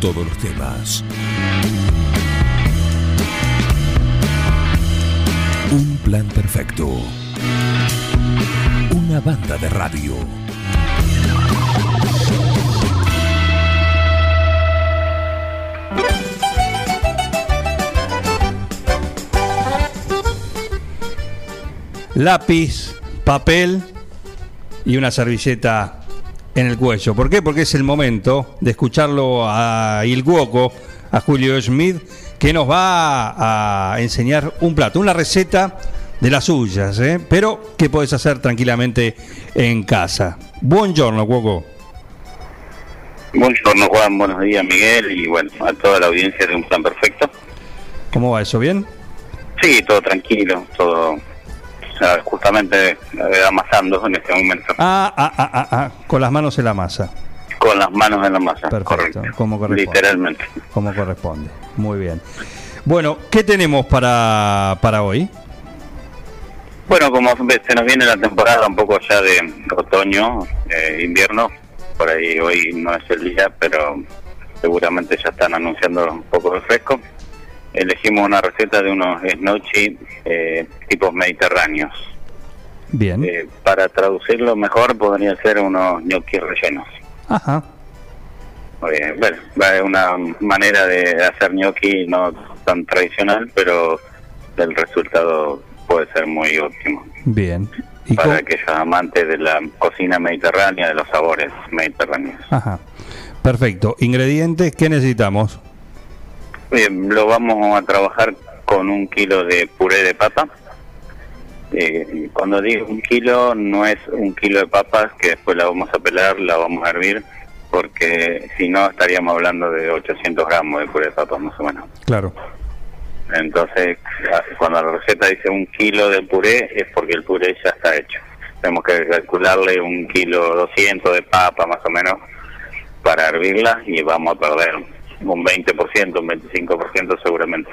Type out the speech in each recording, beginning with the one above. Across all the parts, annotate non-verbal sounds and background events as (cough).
Todos los temas. Un plan perfecto. Una banda de radio. lápiz, papel y una servilleta en el cuello. ¿Por qué? Porque es el momento de escucharlo a Ilguoco, a Julio Smith, que nos va a enseñar un plato, una receta de las suyas, ¿eh? pero que puedes hacer tranquilamente en casa. Buongiorno, Cuoco. Buongiorno, Juan. Buenos días, Miguel. Y bueno, a toda la audiencia de Un Plan Perfecto. ¿Cómo va eso? ¿Bien? Sí, todo tranquilo, todo justamente eh, amasando en este momento. Ah, ah, ah, ah, ah, con las manos en la masa. Con las manos en la masa. Perfecto, correcto. como corresponde. Literalmente. Como corresponde. Muy bien. Bueno, ¿qué tenemos para, para hoy? Bueno, como se nos viene la temporada un poco ya de otoño, eh, invierno, por ahí hoy no es el día, pero seguramente ya están anunciando un poco de fresco elegimos una receta de unos gnocchi eh, tipos mediterráneos. Bien. Eh, para traducirlo mejor podría ser unos gnocchi rellenos. Ajá. bueno, es una manera de hacer gnocchi no tan tradicional, pero el resultado puede ser muy óptimo. Bien. ¿Y para aquellos amantes de la cocina mediterránea, de los sabores mediterráneos. Ajá. Perfecto. ¿Ingredientes qué necesitamos? Bien, lo vamos a trabajar con un kilo de puré de papa. Eh, cuando digo un kilo, no es un kilo de papas que después la vamos a pelar, la vamos a hervir, porque si no estaríamos hablando de 800 gramos de puré de papas más o menos. Claro. Entonces, cuando la receta dice un kilo de puré, es porque el puré ya está hecho. Tenemos que calcularle un kilo 200 de papa más o menos para hervirla y vamos a perder un 20%, un 25% seguramente,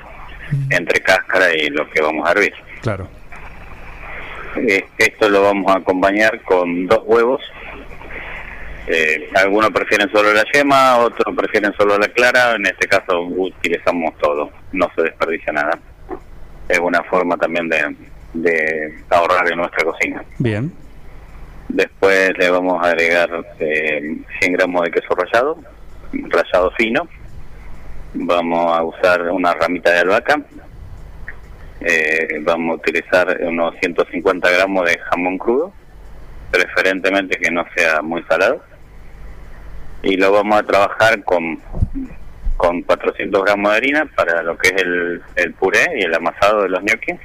entre cáscara y lo que vamos a hervir. Claro. Eh, esto lo vamos a acompañar con dos huevos. Eh, algunos prefieren solo la yema, otros prefieren solo la clara. En este caso utilizamos todo, no se desperdicia nada. Es una forma también de, de ahorrar en nuestra cocina. Bien. Después le vamos a agregar eh, 100 gramos de queso rallado, rallado fino vamos a usar una ramita de albahaca, eh, vamos a utilizar unos 150 gramos de jamón crudo, preferentemente que no sea muy salado, y lo vamos a trabajar con, con 400 gramos de harina para lo que es el, el puré y el amasado de los ñoquis,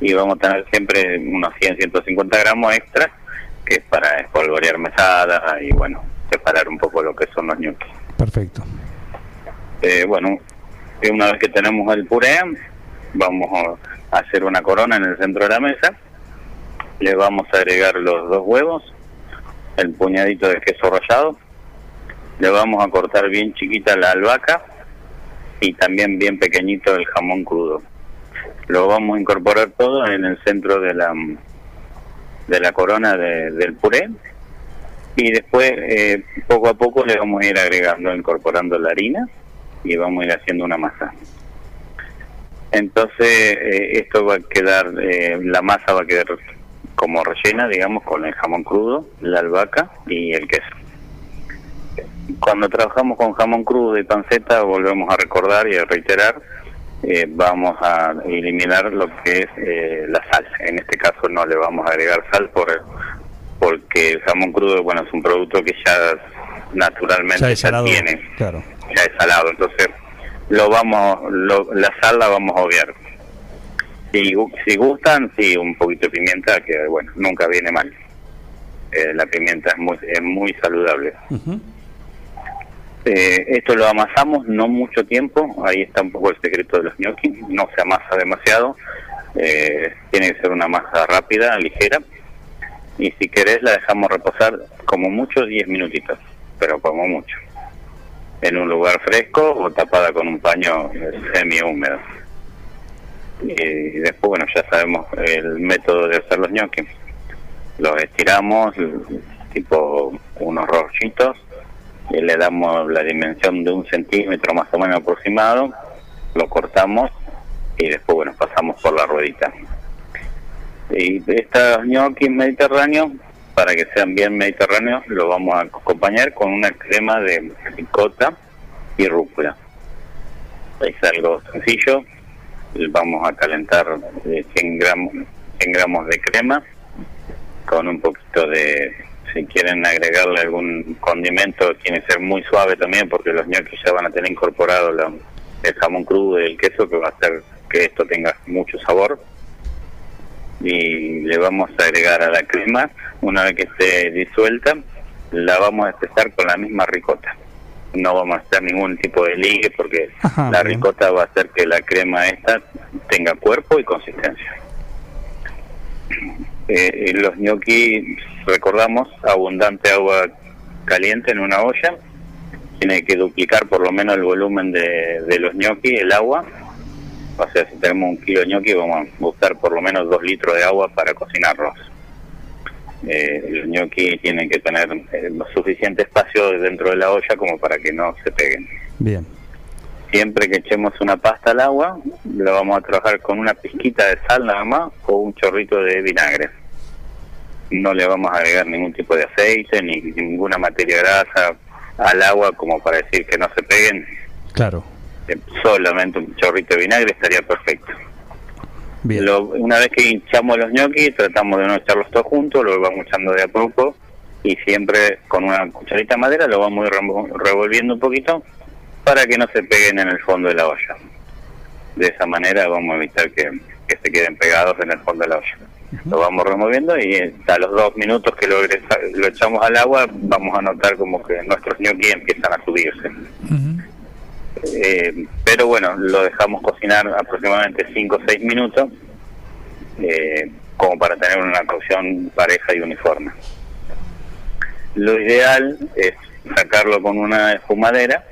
y vamos a tener siempre unos 100-150 gramos extra, que es para espolvorear mesada y bueno, separar un poco lo que son los ñoquis. Perfecto. Eh, bueno, una vez que tenemos el puré, vamos a hacer una corona en el centro de la mesa. Le vamos a agregar los dos huevos, el puñadito de queso rallado. Le vamos a cortar bien chiquita la albahaca y también bien pequeñito el jamón crudo. Lo vamos a incorporar todo en el centro de la de la corona del puré y después eh, poco a poco le vamos a ir agregando, incorporando la harina y vamos a ir haciendo una masa. Entonces eh, esto va a quedar, eh, la masa va a quedar como rellena, digamos, con el jamón crudo, la albahaca y el queso. Cuando trabajamos con jamón crudo y panceta, volvemos a recordar y a reiterar, eh, vamos a eliminar lo que es la sal. En este caso no le vamos a agregar sal por porque el jamón crudo, bueno, es un producto que ya naturalmente ya, tiene. Claro salado, entonces lo vamos, la sal la vamos a obviar. Si, si gustan, sí, un poquito de pimienta, que bueno, nunca viene mal. Eh, la pimienta es muy, es muy saludable. Eh, esto lo amasamos no mucho tiempo, ahí está un poco el secreto de los gnocchi, no se amasa demasiado, eh, tiene que ser una masa rápida, ligera, y si querés la dejamos reposar como mucho 10 minutitos, pero como mucho en un lugar fresco o tapada con un paño semi húmedo. Y después, bueno, ya sabemos el método de hacer los Los estiramos, tipo unos rollitos, y le damos la dimensión de un centímetro más o menos aproximado, lo cortamos y después bueno pasamos por la ruedita. Y estos gnocchi mediterráneos, para que sean bien mediterráneos, lo vamos a acompañar con una crema de ricota y rúcula. Es algo sencillo, vamos a calentar 100 gramos, 100 gramos de crema con un poquito de, si quieren agregarle algún condimento, tiene que ser muy suave también porque los ñoquis ya van a tener incorporado el jamón crudo y el queso que va a hacer que esto tenga mucho sabor. Y le vamos a agregar a la crema, una vez que esté disuelta, la vamos a espesar con la misma ricota. No vamos a hacer ningún tipo de ligue porque Ajá, la bien. ricota va a hacer que la crema esta tenga cuerpo y consistencia. (clears throat) Eh, los gnocchi, recordamos, abundante agua caliente en una olla. Tiene que duplicar por lo menos el volumen de, de los gnocchi, el agua. O sea, si tenemos un kilo de gnocchi, vamos a usar por lo menos dos litros de agua para cocinarlos. Eh, los gnocchi tienen que tener eh, suficiente espacio dentro de la olla como para que no se peguen. Bien. Siempre que echemos una pasta al agua, lo vamos a trabajar con una pizquita de sal nada más o un chorrito de vinagre. No le vamos a agregar ningún tipo de aceite ni ninguna materia grasa al agua como para decir que no se peguen. Claro. Eh, Solamente un chorrito de vinagre estaría perfecto. Bien. Lo- una vez que hinchamos los ñoquis, tratamos de no echarlos todos juntos, lo vamos echando de a poco y siempre con una cucharita de madera lo vamos revolviendo un poquito para que no se peguen en el fondo de la olla. De esa manera vamos a evitar que, que se queden pegados en el fondo de la olla. Lo vamos removiendo y eh, a los dos minutos que lo, echamos al agua vamos a notar como que nuestros ñoquis empiezan a subirse. Eh, pero bueno, lo dejamos cocinar aproximadamente 5 o 6 minutos, eh, como para tener una cocción pareja y uniforme. Lo ideal es sacarlo con una espumadera,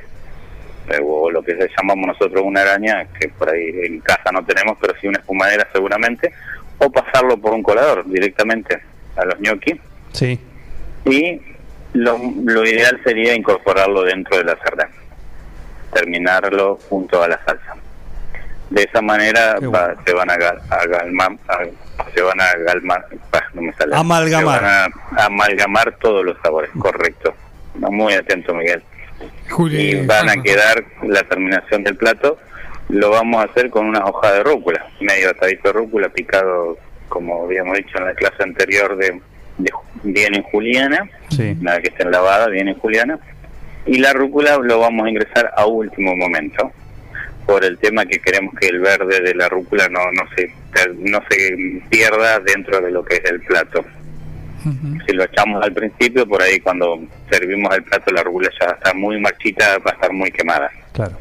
eh, o lo que llamamos nosotros una araña, que por ahí en casa no tenemos, pero sí una espumadera seguramente, o pasarlo por un colador directamente a los ñoquis Sí. y lo, lo ideal sería incorporarlo dentro de la sartén, terminarlo junto a la salsa. De esa manera va- bueno. se van a, gal- a galmar, a- se van a galmar, no me sale. Amalgamar. Se van a amalgamar todos los sabores, correcto. Muy atento, Miguel. Y van a quedar la terminación del plato. Lo vamos a hacer con una hoja de rúcula, medio atadito de rúcula picado, como habíamos dicho en la clase anterior, de, de bien en juliana Sí. nada que estén lavadas, bien en juliana. Y la rúcula lo vamos a ingresar a último momento, por el tema que queremos que el verde de la rúcula no, no, se, no se pierda dentro de lo que es el plato. Si lo echamos al principio, por ahí cuando servimos el plato la rúcula ya está muy marchita, va a estar muy quemada. Claro.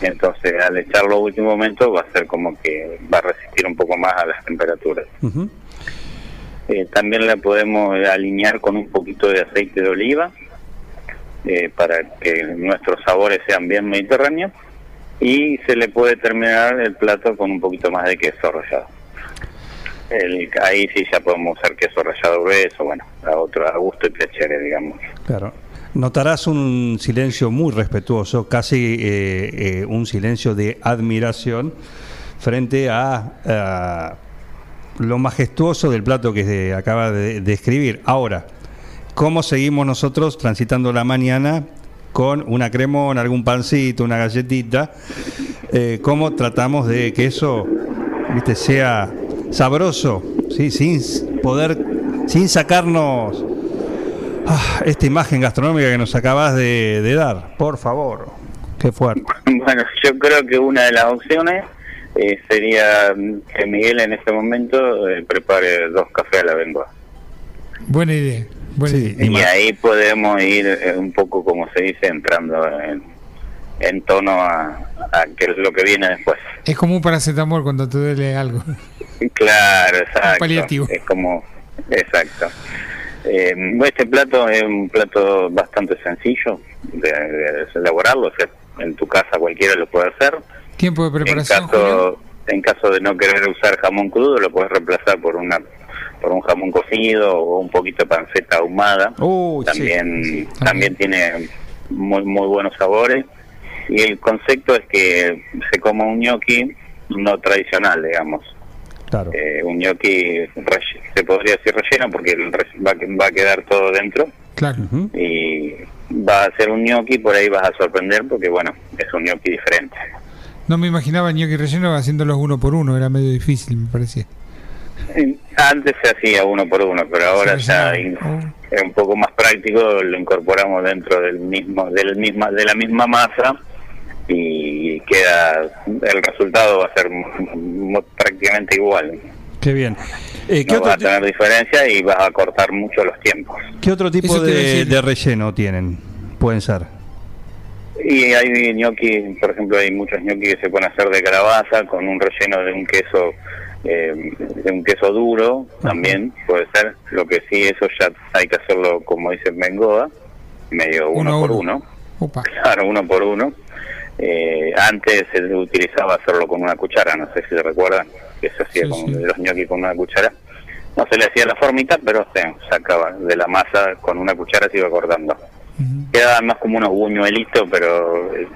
Entonces al echarlo a último momento va a ser como que va a resistir un poco más a las temperaturas. Eh, también la podemos alinear con un poquito de aceite de oliva eh, para que nuestros sabores sean bien mediterráneos y se le puede terminar el plato con un poquito más de queso rallado. El, ahí sí ya podemos usar queso rallado grueso, bueno, a otro a gusto y piacere, digamos. Claro. Notarás un silencio muy respetuoso, casi eh, eh, un silencio de admiración frente a, a lo majestuoso del plato que se acaba de describir. Ahora, ¿cómo seguimos nosotros transitando la mañana con una cremona, algún pancito, una galletita? Eh, ¿Cómo tratamos de que eso viste, sea sabroso, ¿sí? sin poder, sin sacarnos Ah, esta imagen gastronómica que nos acabas de, de dar, por favor. Qué fuerte. Bueno, yo creo que una de las opciones eh, sería mm, que Miguel en este momento eh, prepare dos cafés a la lengua. Buena idea. Sí, y más- ahí podemos ir eh, un poco, como se dice, entrando en, en tono a, a que es lo que viene después. Es como un paracetamol cuando te duele algo. (laughs) Claro, exacto. paliativo. Es como, exacto. Eh, este plato es un plato bastante sencillo de, de elaborarlo, o sea, en tu casa cualquiera lo puede hacer. Tiempo de En preparación, Julio. caso, en caso de no querer usar jamón crudo, lo puedes reemplazar por una por un jamón cocido o un poquito de panceta ahumada. Sí. también también tiene muy, muy buenos sabores. Y el concepto es que se coma un gnocchi no tradicional, digamos. Claro. Eh, un gnocchi se podría decir relleno porque va, va a quedar todo dentro Claro. Y va a ser un gnocchi, por ahí vas a sorprender porque bueno, es un gnocchi diferente. No me imaginaba ñoqui relleno haciéndolos uno por uno, era medio difícil, me parecía. Antes se hacía uno por uno, pero ahora Sí, ya sí. Oh. es un poco más práctico, lo incorporamos dentro del mismo, del misma, de la misma masa y queda, el resultado va a ser prácticamente igual. Qué bien. Eh, ¿qué, No va otro, a tener diferencia y vas a cortar mucho los tiempos. qué otro tipo de, relleno tienen? Pueden ser. Y hay gnocchi, por ejemplo, hay muchos gnocchi que se pueden hacer de calabaza con un relleno de un queso eh, un queso duro también puede ser. Lo que sí, eso ya hay que hacerlo como dice Bengoa, medio uno, por uno. Claro, uno por uno. Eh, antes se utilizaba hacerlo con una cuchara, no sé si se recuerdan, que se hacía Sí, con sí. los gnocchi con una cuchara. No se le hacía la formita, pero se sacaba de la masa con una cuchara, se iba cortando. Ujú. Quedaba más como unos buñuelitos, pero eh,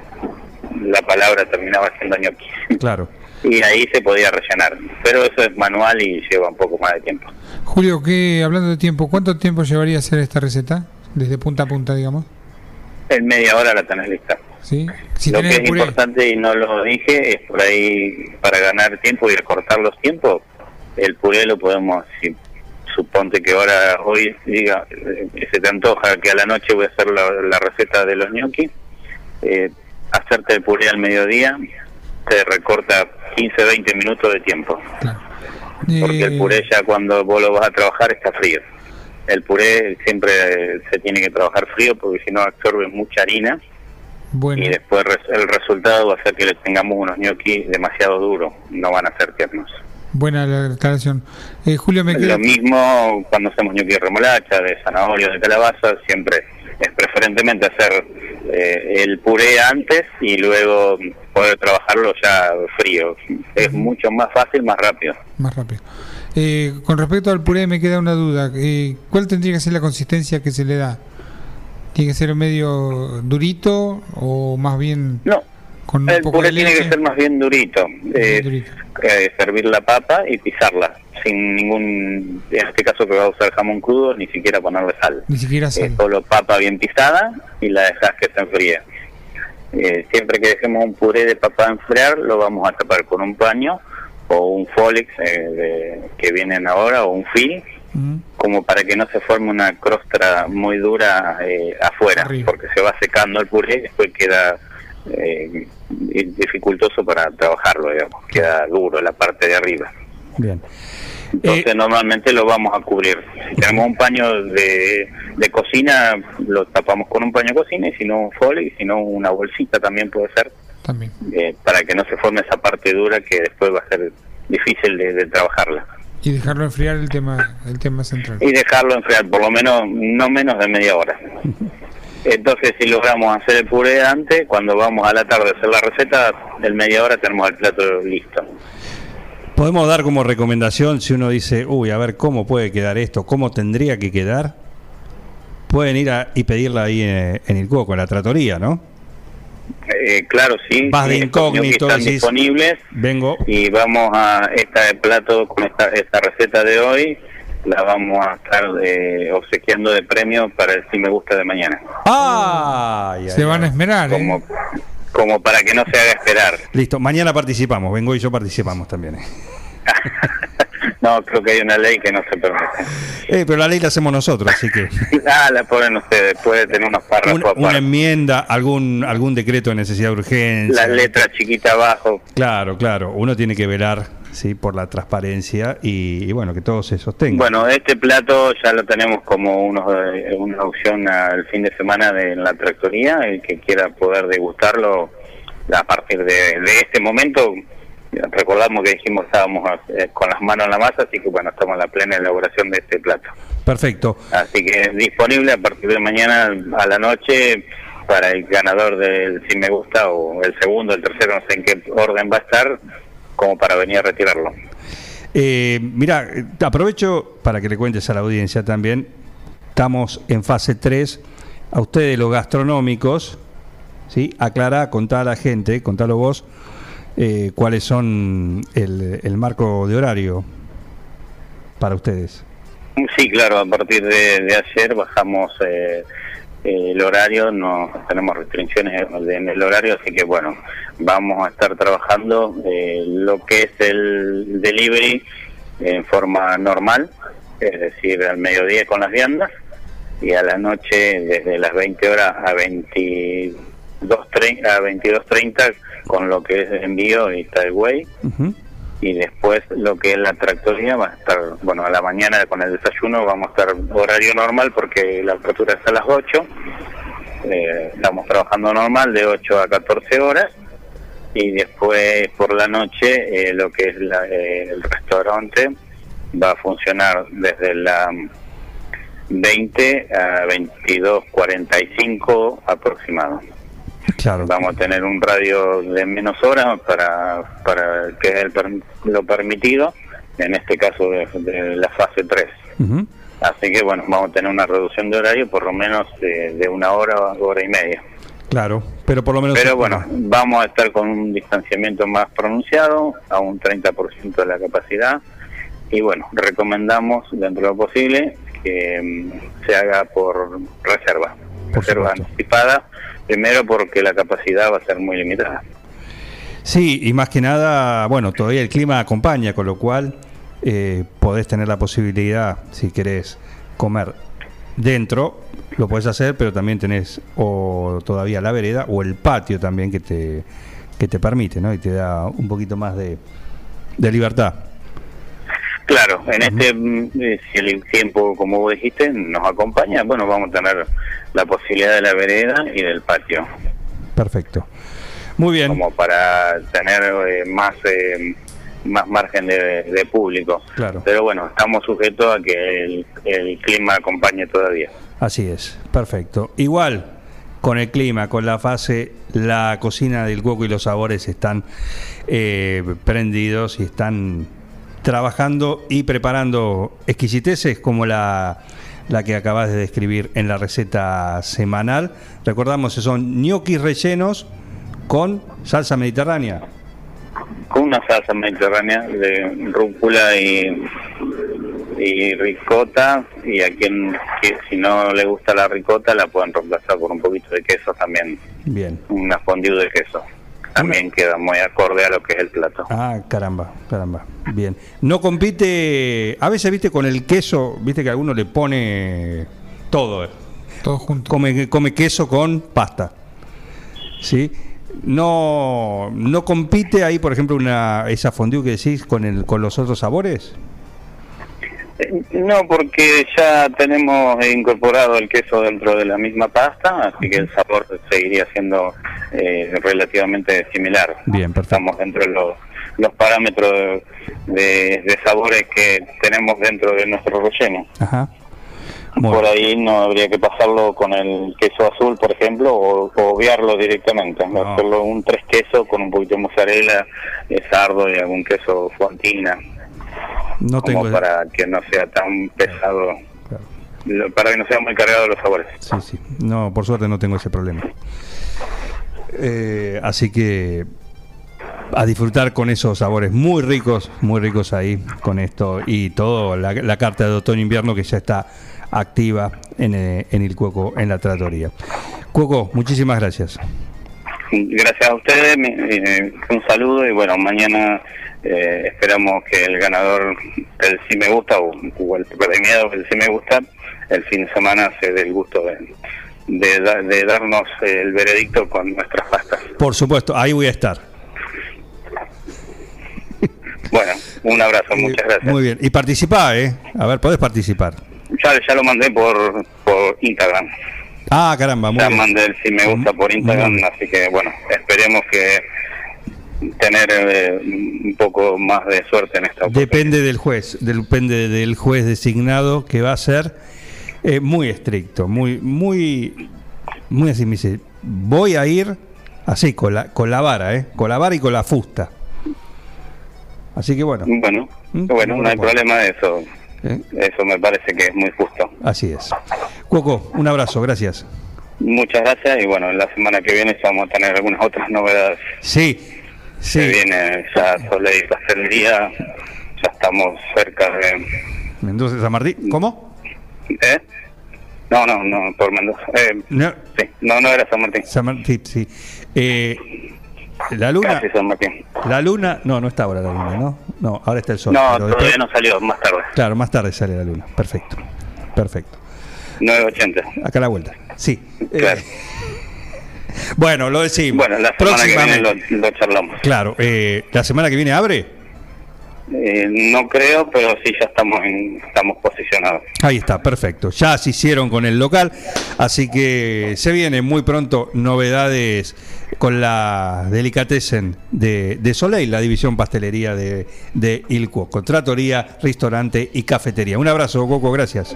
la palabra terminaba siendo gnocchi. (laughs) Claro. y ahí se podía rellenar. Pero eso es manual y lleva un poco más de tiempo. Julio, ¿qué, hablando de tiempo, ¿cuánto tiempo llevaría hacer esta receta? Desde punta a punta, digamos. En media hora la tenés lista. ¿Sí? Si lo que es puré. importante y no lo dije es por ahí para ganar tiempo y acortar los tiempos. El puré lo podemos, si suponte que ahora hoy diga eh, se te antoja que a la noche voy a hacer la, la receta de los gnocchi, eh, hacerte el puré al mediodía te recorta 15 20 minutos de tiempo. Claro. porque el puré ya cuando vos lo vas a trabajar está frío. El puré siempre se tiene que trabajar frío porque si no absorbe mucha harina Bueno, y después el resultado va a ser que le tengamos unos gnocchi demasiado duros, no van a ser tiernos. buena la aclaración. Eh, Julio, me queda... Lo mismo cuando hacemos gnocchi de remolacha, de zanahoria, de calabaza, siempre es preferentemente hacer eh, el puré antes y luego poder trabajarlo ya frío. Es mucho más fácil, más rápido. Más rápido. Eh, con respecto al puré me queda una duda. Eh, ¿Cuál tendría que ser la consistencia que se le da? ¿Tiene que ser medio durito o más bien No, con El puré tiene que ser más bien durito. Eh, durito. eh, servir la papa y pisarla, sin ningún, en este caso que va a usar jamón crudo, ni siquiera ponerle sal. Ni siquiera Eh, sal. solo papa bien pisada y la dejas que se enfríe. Eh, siempre que dejemos un puré de papa enfriar, lo vamos a tapar con un paño o un Folex eh, de- que vienen ahora o un film Mm. como para que no se forme una crostra muy dura eh, afuera, Arriba. porque se va secando el puré y después queda eh, dificultoso para trabajarlo, digamos, queda duro la parte de arriba. Bien. Entonces Eh, normalmente lo vamos a cubrir. Si tenemos un paño de, de cocina, lo tapamos con un paño de cocina y si no un folio y si no una bolsita también puede ser, También. eh, para que no se forme esa parte dura que después va a ser difícil de- de trabajarla. Y dejarlo enfriar el tema, el tema central. y dejarlo enfriar por lo menos no menos de media hora. (laughs) Entonces, si logramos hacer el puré antes, cuando vamos a la tarde a hacer la receta, en media hora tenemos el plato listo. Podemos dar como recomendación, si uno dice, uy, a ver cómo puede quedar esto, cómo tendría que quedar, pueden ir a, y pedirla ahí en, en el cuoco, en la tratoría, ¿no? Eh, claro, sí, Vas de incógnito, están decís- disponibles Vengo. y vamos a esta plato con esta, esta receta de hoy, la vamos a estar eh, obsequiando de premio para el si me gusta de mañana, ¡Ay! Se ay, van a esmerar, ¿eh? Como para que no se haga esperar. Listo, mañana participamos, Vengo y yo participamos también. eh. (laughs) no, creo que hay una ley que no se permite. Eh, pero la ley la hacemos nosotros, así que (laughs) ah, la ponen ustedes, puede tener unos párrafos un- una aparte. enmienda, algún algún decreto de necesidad de urgencia. la letra chiquita abajo. Claro, claro, uno tiene que velar sí por la transparencia y, y bueno, que todo se sostenga. Bueno, este plato ya lo tenemos como uno, eh, una opción al fin de semana de en la tractoría. El que quiera poder degustarlo a partir de, de este momento, recordamos que dijimos estábamos eh, con las manos en la masa, así que bueno, estamos en la plena elaboración de este plato. Perfecto. Así que es disponible a partir de mañana a la noche para el ganador del si me gusta o el segundo, el tercero, no sé en qué orden va a estar, como para venir a retirarlo. Eh, mira, aprovecho para que le cuentes a la audiencia también. Estamos en fase 3. a ustedes los gastronómicos, ¿sí? aclará, contá a la gente, contalo vos, eh, cuáles son el, el marco de horario para ustedes. Sí, claro, a partir de, de ayer bajamos eh, el horario, no tenemos restricciones en el horario, así que bueno, vamos a estar trabajando eh, lo que es el delivery en forma normal, es decir, al mediodía con las viandas y a la noche desde las 20 horas a 22.30 a 22.30 con lo que es envío y takeaway. Ujú. y después lo que es la tractoría va a estar, bueno, a la mañana con el desayuno vamos a estar horario normal porque la apertura es a las 8, eh, estamos trabajando normal de 8 a 14 horas y después por la noche eh, lo que es la- eh, el restaurante va a funcionar desde la 20 a 22.45 aproximado Claro. vamos a tener un radio de menos horas para, para que es el per- lo permitido, en este caso de, de la fase 3. Ujú. Así que bueno, vamos a tener una reducción de horario por lo menos de, de una hora, hora y media. Claro, pero por lo menos... Pero bueno, vamos a estar con un distanciamiento más pronunciado, a un 30% de la capacidad. Y bueno, recomendamos dentro de lo posible que mm, se haga por reserva. Por reserva supuesto. anticipada, primero porque la capacidad va a ser muy limitada. Sí, y más que nada, bueno, todavía el clima acompaña, con lo cual eh, podés tener la posibilidad, si querés comer dentro, lo podés hacer, pero también tenés o todavía la vereda o el patio también que te, que te permite, ¿no? Y te da un poquito más de, de libertad. Claro, en este, mm, eh, si el tiempo, como vos dijiste, nos acompaña, bueno, vamos a tener la posibilidad de la vereda y del patio, Perfecto. Muy bien. como para tener eh, más eh, más margen de, de público. Claro. Pero bueno, estamos sujetos a que el, el clima acompañe todavía. Así es, perfecto. Igual, con el clima, con la fase, la cocina del hueco y los sabores están eh, prendidos y están trabajando y preparando exquisiteces como la, la que acabas de describir en la receta semanal. Recordamos que son ñoquis rellenos con salsa mediterránea. Con una salsa mediterránea de rúcula y, y ricota, y a quien que si no le gusta la ricota la pueden reemplazar por un poquito de queso también, Bien. una fondue de queso. También queda muy acorde a lo que es el plato. Ah, caramba, caramba. Bien. No compite, a veces, viste, con el queso, viste que alguno le pone todo. Todos juntos. Come, come queso con pasta. ¿Sí? No, no compite ahí, por ejemplo, una esa fondue que decís con el con los otros sabores. No, porque ya tenemos incorporado el queso dentro de la misma pasta, así que el sabor seguiría siendo eh, relativamente similar. Bien, perfecto. Estamos dentro de los, los parámetros de, de sabores que tenemos dentro de nuestro relleno. Ajá. Muy Por ahí no habría que pasarlo con el queso azul, por ejemplo, o, obviarlo directamente. No. Hacerlo un tres queso con un poquito de mozzarella, sardo y algún queso fontina, No tengo. como para que no sea tan pesado, Claro. para que no sea muy cargado los sabores. Sí, sí. No, por suerte no tengo ese problema. Eh, así que a disfrutar con esos sabores muy ricos, muy ricos ahí con esto y todo la, la carta de otoño-invierno que ya está activa en, eh, en el Cuoco, en la tratoría. Cuoco, muchísimas gracias. Gracias a ustedes, eh, un saludo y bueno, mañana eh, esperamos que el ganador del Sí Me Gusta o, o el premiado del Sí Me Gusta el fin de semana se dé el gusto de, de, da- de darnos el veredicto con nuestras pastas. Por supuesto, ahí voy a estar. (laughs) Bueno, un abrazo, muchas gracias. Muy bien. Y participá, ¿eh? A ver, podés participar. Ya, ya lo mandé por, por Instagram. Ah, caramba, muy Ya bien. mandé el Sí Me Gusta por Instagram, Muy bien. así que bueno, esperemos que tener eh, un poco más de suerte en esta. Depende del juez, depende del juez designado que va a ser eh, muy estricto, muy, muy, muy así. Me dice, voy a ir así, con la, con la vara, ¿eh? Con la vara y con la fusta. Así que bueno, Bueno, ¿Mm? bueno, No hay problema de eso. ¿eh? Eso me parece que es muy justo. así es. Cuoco, un abrazo, gracias. Muchas gracias y bueno, la semana que viene ya vamos a tener algunas otras novedades. Sí, Se sí. viene ya Soleil Pastelería, ya estamos cerca de... Mendoza San Martín. ¿Cómo? ¿Eh? No, no, no, por Mendoza. Eh, No, sí, no, no era San Martín. San Martín, sí. Eh, la luna, Casi San Martín. la luna, no, no está ahora la luna, ¿no? No, ahora está el sol. No, todavía después- no salió, más tarde. Claro, más tarde sale la luna. Perfecto, perfecto. 9.80. Acá a la vuelta. Sí. Eh, Claro. Bueno, lo decimos. Bueno, la semana que viene lo, lo charlamos. Claro, eh, la semana que viene abre. Eh, no creo, pero sí ya estamos en, estamos posicionados. Ahí está, perfecto. Ya se hicieron con el local, así que se vienen muy pronto novedades con la delicatessen de, de Soleil, la división pastelería de, de Il Cuoco. Tratoría, restaurante y cafetería. Un abrazo, Coco, gracias.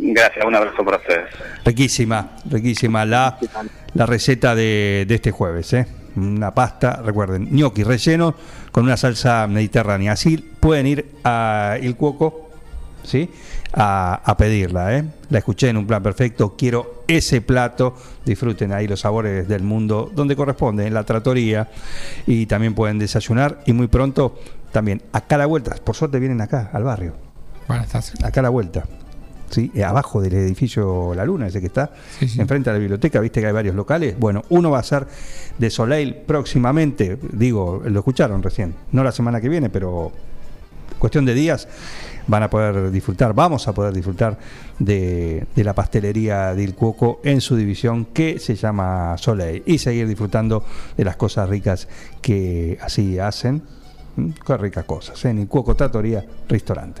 Gracias, un abrazo para ustedes. Riquísima, riquísima la, la receta de, de este jueves. ¿eh? Una pasta, recuerden, gnocchi relleno con una salsa mediterránea. Así pueden ir a Il Cuoco ¿sí? a, a pedirla. ¿eh? La escuché en un plan perfecto. Quiero ese plato. Disfruten ahí los sabores del mundo donde corresponde, en la tratoría. Y también pueden desayunar. Y muy pronto también, acá a la vuelta. Por suerte vienen acá, al barrio Bueno, estás. acá a la vuelta. ¿Sí? Eh, Abajo del edificio La Luna, ese que está Sí, sí. enfrente a la biblioteca, viste que hay varios locales. Bueno, uno va a ser de Soleil próximamente, digo, lo escucharon recién, no la semana que viene, pero cuestión de días van a poder disfrutar, vamos a poder disfrutar de, de la pastelería de Il Cuoco en su división que se llama Soleil y seguir disfrutando de las cosas ricas que así hacen. Qué ricas cosas, ¿eh? en Il Cuoco Trattoria Restaurante.